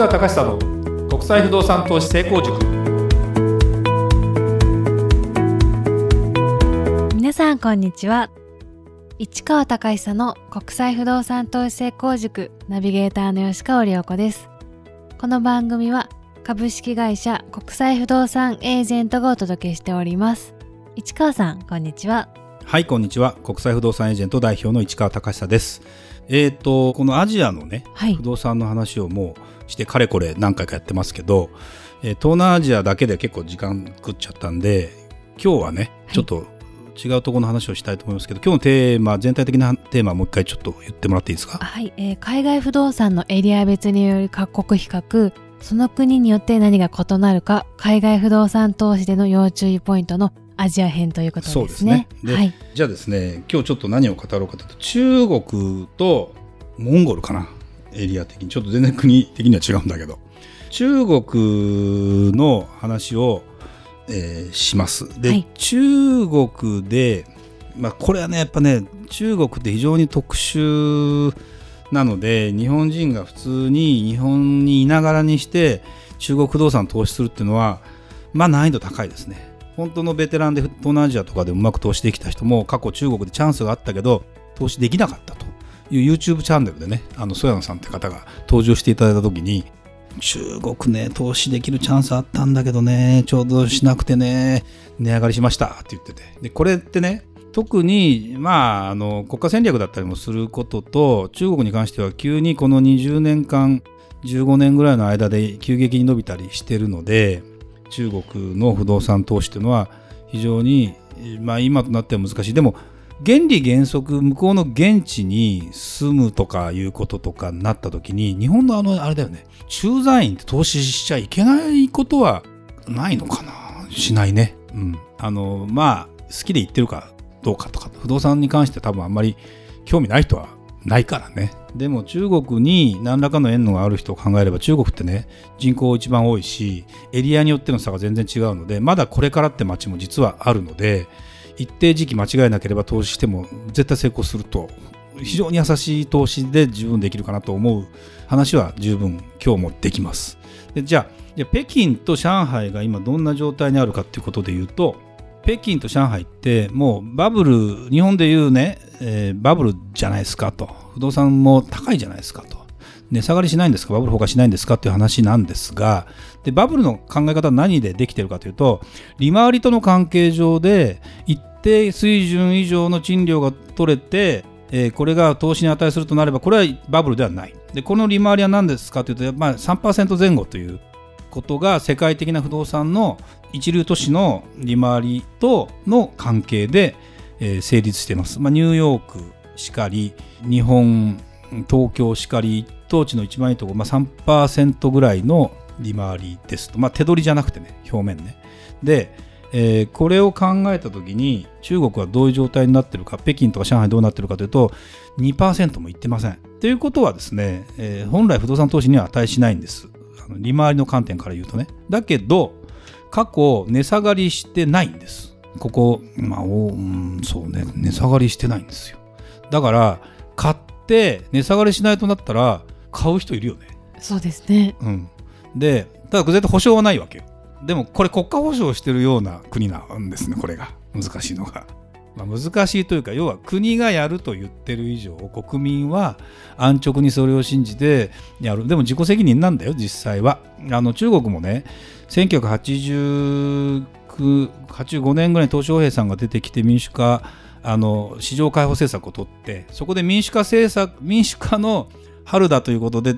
川隆久の国際不動産投資成功塾。皆さんこんにちは。市川隆久の国際不動産投資成功塾ナビゲーターの吉川良子です。この番組は株式会社国際不動産エージェントがお届けしております。市川さんこんにちは。はいこんにちは。国際不動産エージェント代表の市川隆久です。えーと、このアジアのね、はい、不動産の話をもうしてかれこれ何回かやってますけど、えー、東南アジアだけで結構時間食っちゃったんで今日はね、はい、ちょっと違うところの話をしたいと思いますけど今日のテーマ全体的なテーマもう一回ちょっと言ってもらっていいですか？はい、えー、海外不動産のエリア別による各国比較その国によって何が異なるか海外不動産投資での要注意ポイントのアジア編ということですね。そうですね。で、はい、じゃあですね今日ちょっと何を語ろうかと。いうと中国とモンゴルかな。エリア的に。ちょっと全然国的には違うんだけど。中国の話を、えー、します。で、はい、中国で、まあ、これはねやっぱね中国って非常に特殊なので日本人が普通に日本にいながらにして中国不動産投資するっていうのはまあ難易度高いですね。本当のベテランで東南アジアとかでうまく投資できた人も過去中国でチャンスがあったけど投資できなかったという YouTube チャンネルでねあの曽山さんって方が登場していただいた時に中国ね投資できるチャンスあったんだけどねちょうどしなくてね値上がりしましたって言ってて。でこれってね特に、まあ、あの国家戦略だったりもすることと中国に関しては急にこの20年間15年ぐらいの間で急激に伸びたりしてるので中国の不動産投資というのは非常に、まあ、今となっては難しい。でも原理原則向こうの現地に住むとかいうこととかになった時に日本のあのあれだよね。駐在員って投資しちゃいけないことはないのかな？しないね。うん、あのまあ好きで言ってるかどうかとか不動産に関して多分あんまり興味ない人はないからね。でも中国に何らかの縁のある人を考えれば中国ってね人口一番多いしエリアによっての差が全然違うのでまだこれからって街も実はあるので一定時期間違えなければ投資しても絶対成功すると非常に優しい投資で十分できるかなと思う話は十分今日もできます。でじゃあ北京と上海が今どんな状態にあるかっていうことで言うと北京と上海ってもうバブル日本でいうね、えー、バブルじゃないですかと。不動産も高いじゃないですかと。値下がりしないんですか？バブル崩壊しないんですか？っていう話なんですがでバブルの考え方は何でできてるかというと利回りとの関係上で一定水準以上の賃料が取れて、えー、これが投資に値するとなればこれはバブルではない。でこの利回りは何ですか？というと、まあ、3%前後ということが世界的な不動産の一流都市の利回りとの関係で、え、成立しています。まあ、ニューヨークしかり日本東京しかり一等地の一番いいところ、まあ、3%ぐらいの利回りですと、まあ、手取りじゃなくてね表面ね。で、えー、これを考えた時に中国はどういう状態になってるか北京とか上海どうなってるかというと2%もいってません。ということはですね、えー、本来不動産投資には値しないんです。利回りの観点から言うとね。だけど過去値下がりしてないんです。ここまあお、うん、そうね。値下がりしてないんですよ。だから買って値下がりしないとなったら買う人いるよね。そうですね。うん。でただ絶対保証はないわけよ。でもこれ国家保証してるような国なんですねこれが。難しいのが。まあ、難しいというか要は国がやると言ってる以上国民は安直にそれを信じてやる。でも自己責任なんだよ実際は。あの中国もね1985年ぐらいに鄧小平さんが出てきて民主化あの市場開放政策を取ってそこで民主化政策民主化の春だということで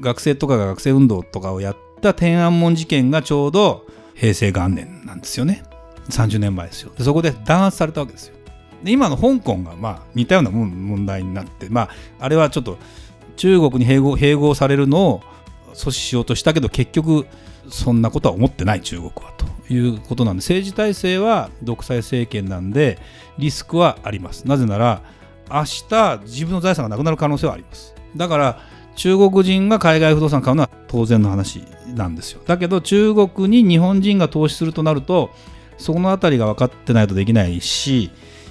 学生とかが学生運動とかをやった天安門事件がちょうど平成元年なんですよね。30年前ですよ。でそこで弾圧されたわけですよ。で今の香港がまあ似たような問題になってまああれはちょっと中国に併合併合されるのを阻止しようとしたけど結局そんなことは思ってない中国はということなんで政治体制は独裁政権なんでリスクはあります。なぜなら明日自分の財産がなくなる可能性はあります。だから中国人が海外不動産買うのは当然の話なんですよ。だけど中国に日本人が投資するとなるとそこの辺りが分かってないとできないし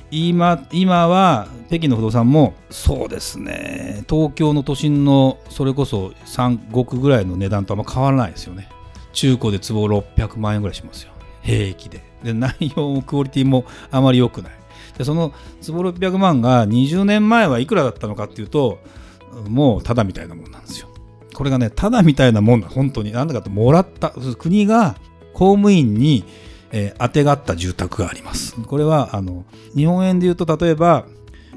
今今は北京の不動産もそうですね。東京の都心のそれこそ3億ぐらいの値段とあんま変わらないですよね。中古で坪600万円ぐらいしますよ。平気で。で内容もクオリティもあまり良くない。でその坪600万が20年前はいくらだったのかっていうともうただみたいなもんなんですよ。これがねただみたいなもんだ本当に。なんだかともらった国が公務員にえー、当てがった住宅があります。これはあの日本円で言うと例えば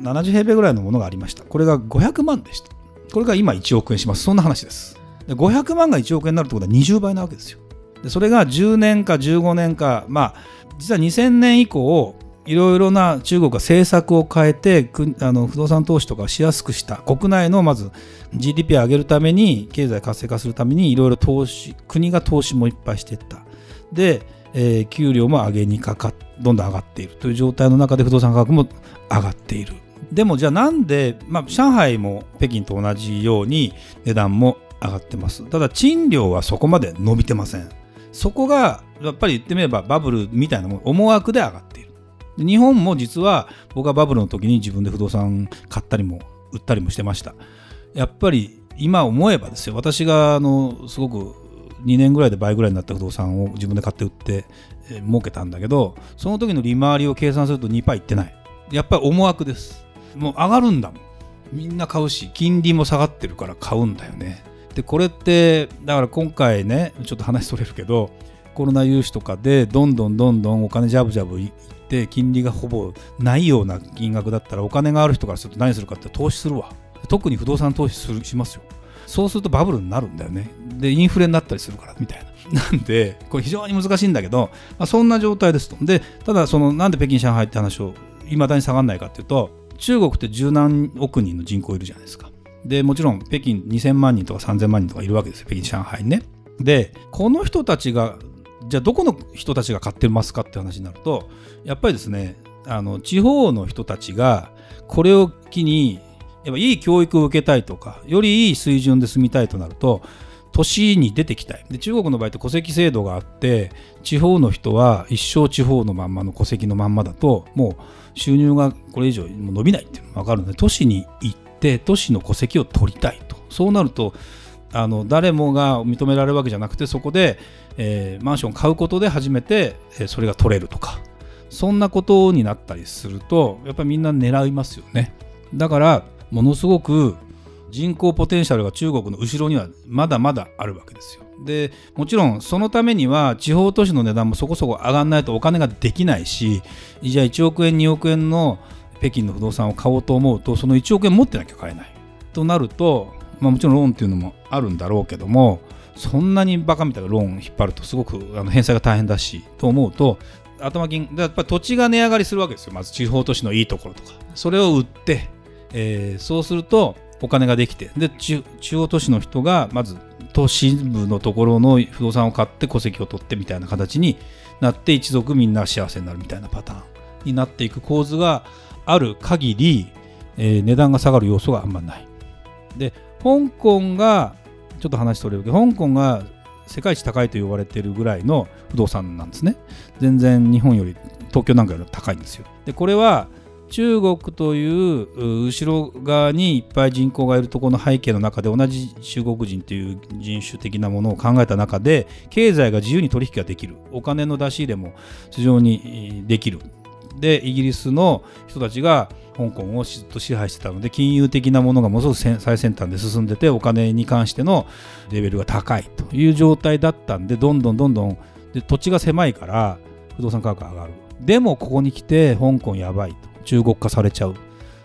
70平米ぐらいのものがありました。これが500万でした。これが今1億円します。そんな話です。で500万が1億円になるってことは20倍なわけですよ。でそれが10年か15年か、まあ、実は2000年以降いろいろな中国が政策を変えてあの不動産投資とかしやすくした国内のまず GDP を上げるために経済活性化するためにいろいろ投資国が投資もいっぱいしていったでえー、給料も上げにかかどんどん上がっているという状態の中で不動産価格も上がっている。でもじゃあなんで、まあ、上海も北京と同じように値段も上がってます。ただ賃料はそこまで伸びてません。そこがやっぱり言ってみればバブルみたいなもの思惑で上がっている。日本も実は僕はバブルの時に自分で不動産買ったりも売ったりもしてました。やっぱり今思えばですよ。私があのすごく2年ぐらいで倍ぐらいになった不動産を自分で買って売って、えー、儲けたんだけどその時の利回りを計算すると2パーいってない。やっぱり思惑です。もう上がるんだもん。みんな買うし金利も下がってるから買うんだよね。でこれってだから今回ねちょっと話それるけどコロナ融資とかでどんどんどんどんお金ジャブジャブいって金利がほぼないような金額だったらお金がある人からすると何するかって投資するわ。特に不動産投資するしますよ。そうするとバブルになるんだよね。で、インフレになったりするから、みたいな。なんで、これ非常に難しいんだけど、まあ、そんな状態ですと。で、ただ、その、なんで北京、上海って話を、いまだに下がらないかっていうと、中国って十何億人の人口いるじゃないですか。で、もちろん、北京2000万人とか3000万人とかいるわけですよ、北京、上海ね。で、この人たちが、じゃあどこの人たちが買ってますかって話になると、やっぱりですね、あの地方の人たちがこれを機にやっぱいい教育を受けたいとかよりいい水準で住みたいとなると都市に出てきたい。で中国の場合って戸籍制度があって地方の人は一生地方のまんまの戸籍のまんまだともう収入がこれ以上伸びないっていうのが分かるので都市に行って都市の戸籍を取りたいと。そうなるとあの誰もが認められるわけじゃなくてそこで、えー、マンションを買うことで初めて、えー、それが取れるとかそんなことになったりするとやっぱりみんな狙いますよね。だからものすごく人口ポテンシャルが中国の後ろにはまだまだあるわけですよ。でもちろんそのためには地方都市の値段もそこそこ上がらないとお金ができないしじゃあ1億円2億円の北京の不動産を買おうと思うとその1億円持ってなきゃ買えない。となると、まあ、もちろんローンっていうのもあるんだろうけどもそんなにバカみたいなローン引っ張るとすごくあの返済が大変だしと思うと頭金やっぱり土地が値上がりするわけですよまず地方都市のいいところとかそれを売ってえー、そうするとお金ができてで中央都市の人がまず都市部のところの不動産を買って戸籍を取ってみたいな形になって一族みんな幸せになるみたいなパターンになっていく構図がある限り、えー、値段が下がる要素があんまない。で香港がちょっと話取れるけど香港が世界一高いと言われてるぐらいの不動産なんですね。全然日本より東京なんかより高いんですよ。でこれは中国という後ろ側にいっぱい人口がいるところの背景の中で同じ中国人という人種的なものを考えた中で経済が自由に取引ができる。お金の出し入れも非常にできる。でイギリスの人たちが香港をずっと支配してたので金融的なものがものすごく最先端で進んでてお金に関してのレベルが高いという状態だったんでどんどんどんどんで土地が狭いから不動産価格が上がる。でもここに来て香港やばいと。中国化されちゃう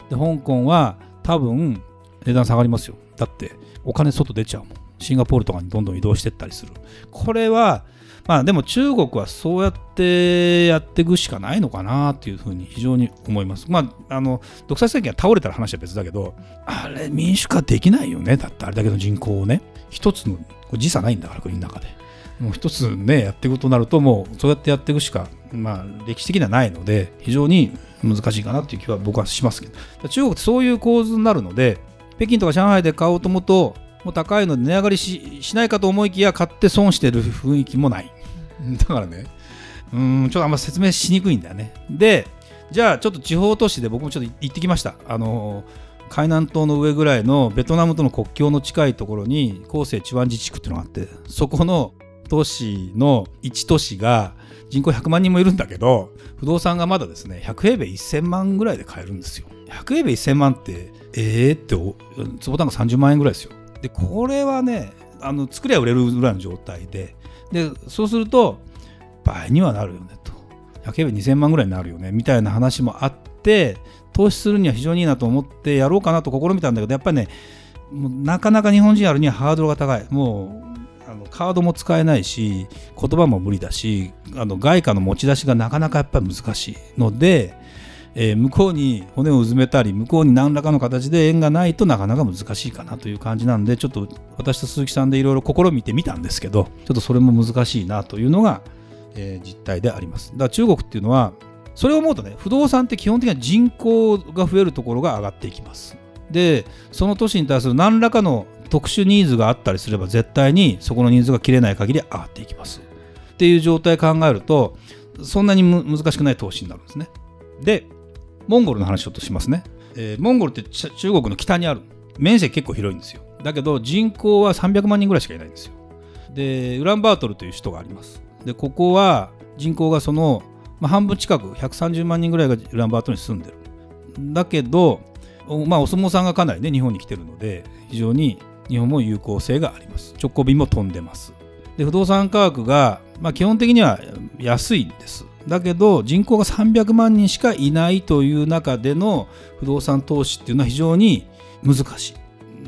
で香港は多分値段下がりますよだってお金外出ちゃうもんシンガポールとかにどんどん移動してったりするこれはまあでも中国はそうやってやっていくしかないのかなっていうふうに非常に思います。まあ、あの独裁政権が倒れたら話は別だけど、あれ民主化できないよね。だってあれだけの人口をね、一つの時差ないんだから国の中で。もう一つね、やっていくとなると、もうそうやってやっていくしか、まあ歴史的にはないので、非常に難しいかなっていう気は僕はしますけど。中国ってそういう構図になるので北京とか上海で買おうと思うともう高いので値上がりししないかと思いきや買って損してる雰囲気もない。だからね。うんちょっとあんま説明しにくいんだよね。でじゃあちょっと地方都市で僕もちょっと行ってきました。あの海南島の上ぐらいのベトナムとの国境の近いところに広西チワンジ地区っていうのがあってそこの都市の1都市が人口100万人もいるんだけど不動産がまだですね100平米1000万ぐらいで買えるんですよ。100平米1000万ってええー、って坪単価30万円ぐらいですよ。でこれはねあの作りゃ売れるぐらいの状態で。でそうすると倍にはなるよねと。100平米2000万ぐらいになるよねみたいな話もあって投資するには非常にいいなと思ってやろうかなと試みたんだけどやっぱりねなかなか日本人やるにはハードルが高い。もうあのカードも使えないし言葉も無理だしあの外貨の持ち出しがなかなかやっぱり難しいので、えー、向こうに骨をうずめたり向こうに何らかの形で縁がないとなかなか難しいかなという感じなんでちょっと私と鈴木さんでいろいろ試みてみたんですけどちょっとそれも難しいなというのが、えー、実態であります。だから中国っていうのはそれを思うとね不動産って基本的には人口が増えるところが上がっていきますでその都市に対する何らかの特殊ニーズがあったりすれば絶対にそこのニーズが切れない限り上がっていきます。っていう状態考えるとそんなに難しくない投資になるんですね。でモンゴルの話ちょっとしますね、えー、モンゴルって中国の北にある。面積結構広いんですよ。だけど人口は300万人ぐらいしかいないんですよ。でウランバートルという首都があります。でここは人口がそのまあ、半分近く130万人ぐらいがウランバートルに住んでる。だけど、まあ、お相撲さんがかなりね日本に来てるので非常に日本も有効性があります。直行便も飛んでます。で不動産価格が、まあ、基本的には安いんです。だけど人口が300万人しかいないという中での不動産投資っていうのは非常に難しい。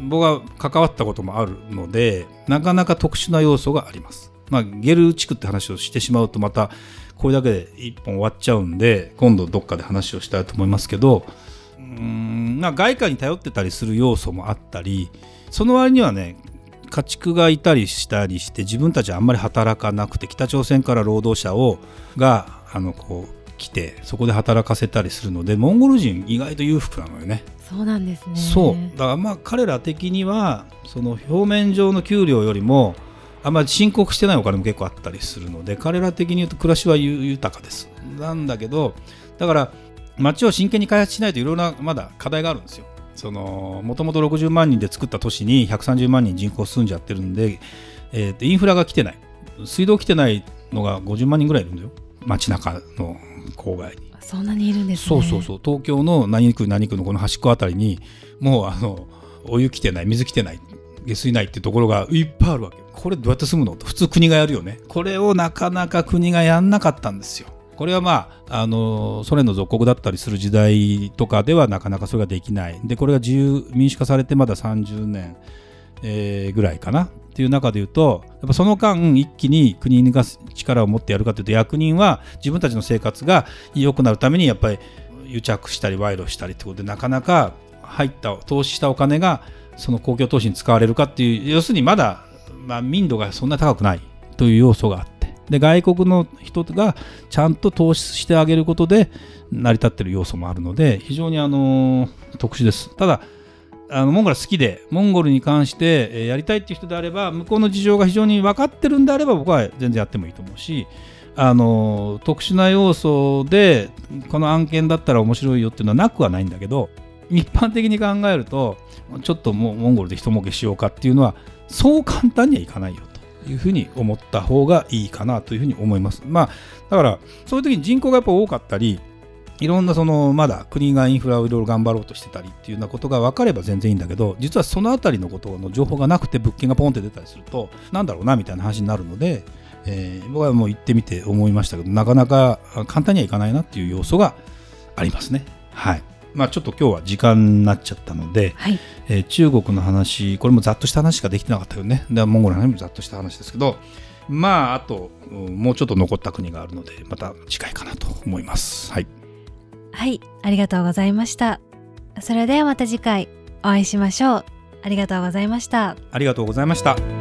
僕は関わったこともあるのでなかなか特殊な要素があります。まあゲル地区って話をしてしまうとまたこれだけで1本終わっちゃうんで今度どっかで話をしたいと思いますけどうんまあ外貨に頼ってたりする要素もあったりその割にはね家畜がいたりしたりして自分たちはあんまり働かなくて北朝鮮から労働者をがあのこう来てそこで働かせたりするのでモンゴル人意外と裕福なのよね。そうなんですね。そう。だからまあ彼ら的にはその表面上の給料よりもあんまり申告してないお金も結構あったりするので彼ら的に言うと暮らしは豊かです。なんだけどだから街を真剣に開発しないといろいろなまだ課題があるんですよ。そのもともと60万人で作った都市に130万人人口住んじゃってるんで、えー、インフラが来てない。水道来てないのが50万人ぐらいいるんだよ。街中の郊外に。そんなにいるんです、ね、そうそうそう。東京の何区何区のこの端っこあたりにもうあのお湯来てない水来てない下水ないっていうところがいっぱいあるわけ。これどうやって住むの？と。普通国がやるよね。これをなかなか国がやんなかったんですよこれはまあ、あのソ連の属国だったりする時代とかではなかなかそれができない。でこれが自由民主化されてまだ30年、えー、ぐらいかなっていう中でいうとやっぱその間一気に国が力を持ってやるかというと役人は自分たちの生活が良くなるためにやっぱり癒着したり賄賂したりってことでなかなか入った投資したお金がその公共投資に使われるかっていう要するにまだまあ、民度がそんな高くないという要素があってで外国の人がちゃんと投資してあげることで成り立ってる要素もあるので非常にあの特殊です。ただあのモンゴル好きでモンゴルに関してやりたいっていう人であれば向こうの事情が非常に分かってるんであれば僕は全然やってもいいと思うしあの特殊な要素でこの案件だったら面白いよっていうのはなくはないんだけど一般的に考えるとちょっともモンゴルで人儲けしようかっていうのはそう簡単にはいかないよいうふうに思った方がいいかなというふうに思います。まあ、だからそういう時に人口がやっぱ多かったりいろんなそのまだ国がインフラをいろいろ頑張ろうとしてたりっていうようなことが分かれば全然いいんだけど実はその辺りのことの情報がなくて物件がポンって出たりするとなんだろうなみたいな話になるので、えー、僕はもう行ってみて思いましたけどなかなか簡単にはいかないなっていう要素がありますね。はいまあ、ちょっと今日は時間になっちゃったので、はい、えー、中国の話これもざっとした話しかできてなかったよね。でモンゴルの話もざっとした話ですけどまああともうちょっと残った国があるのでまた次回かなと思います。はい、はい、ありがとうございました。それではまた次回お会いしましょう。ありがとうございました。ありがとうございました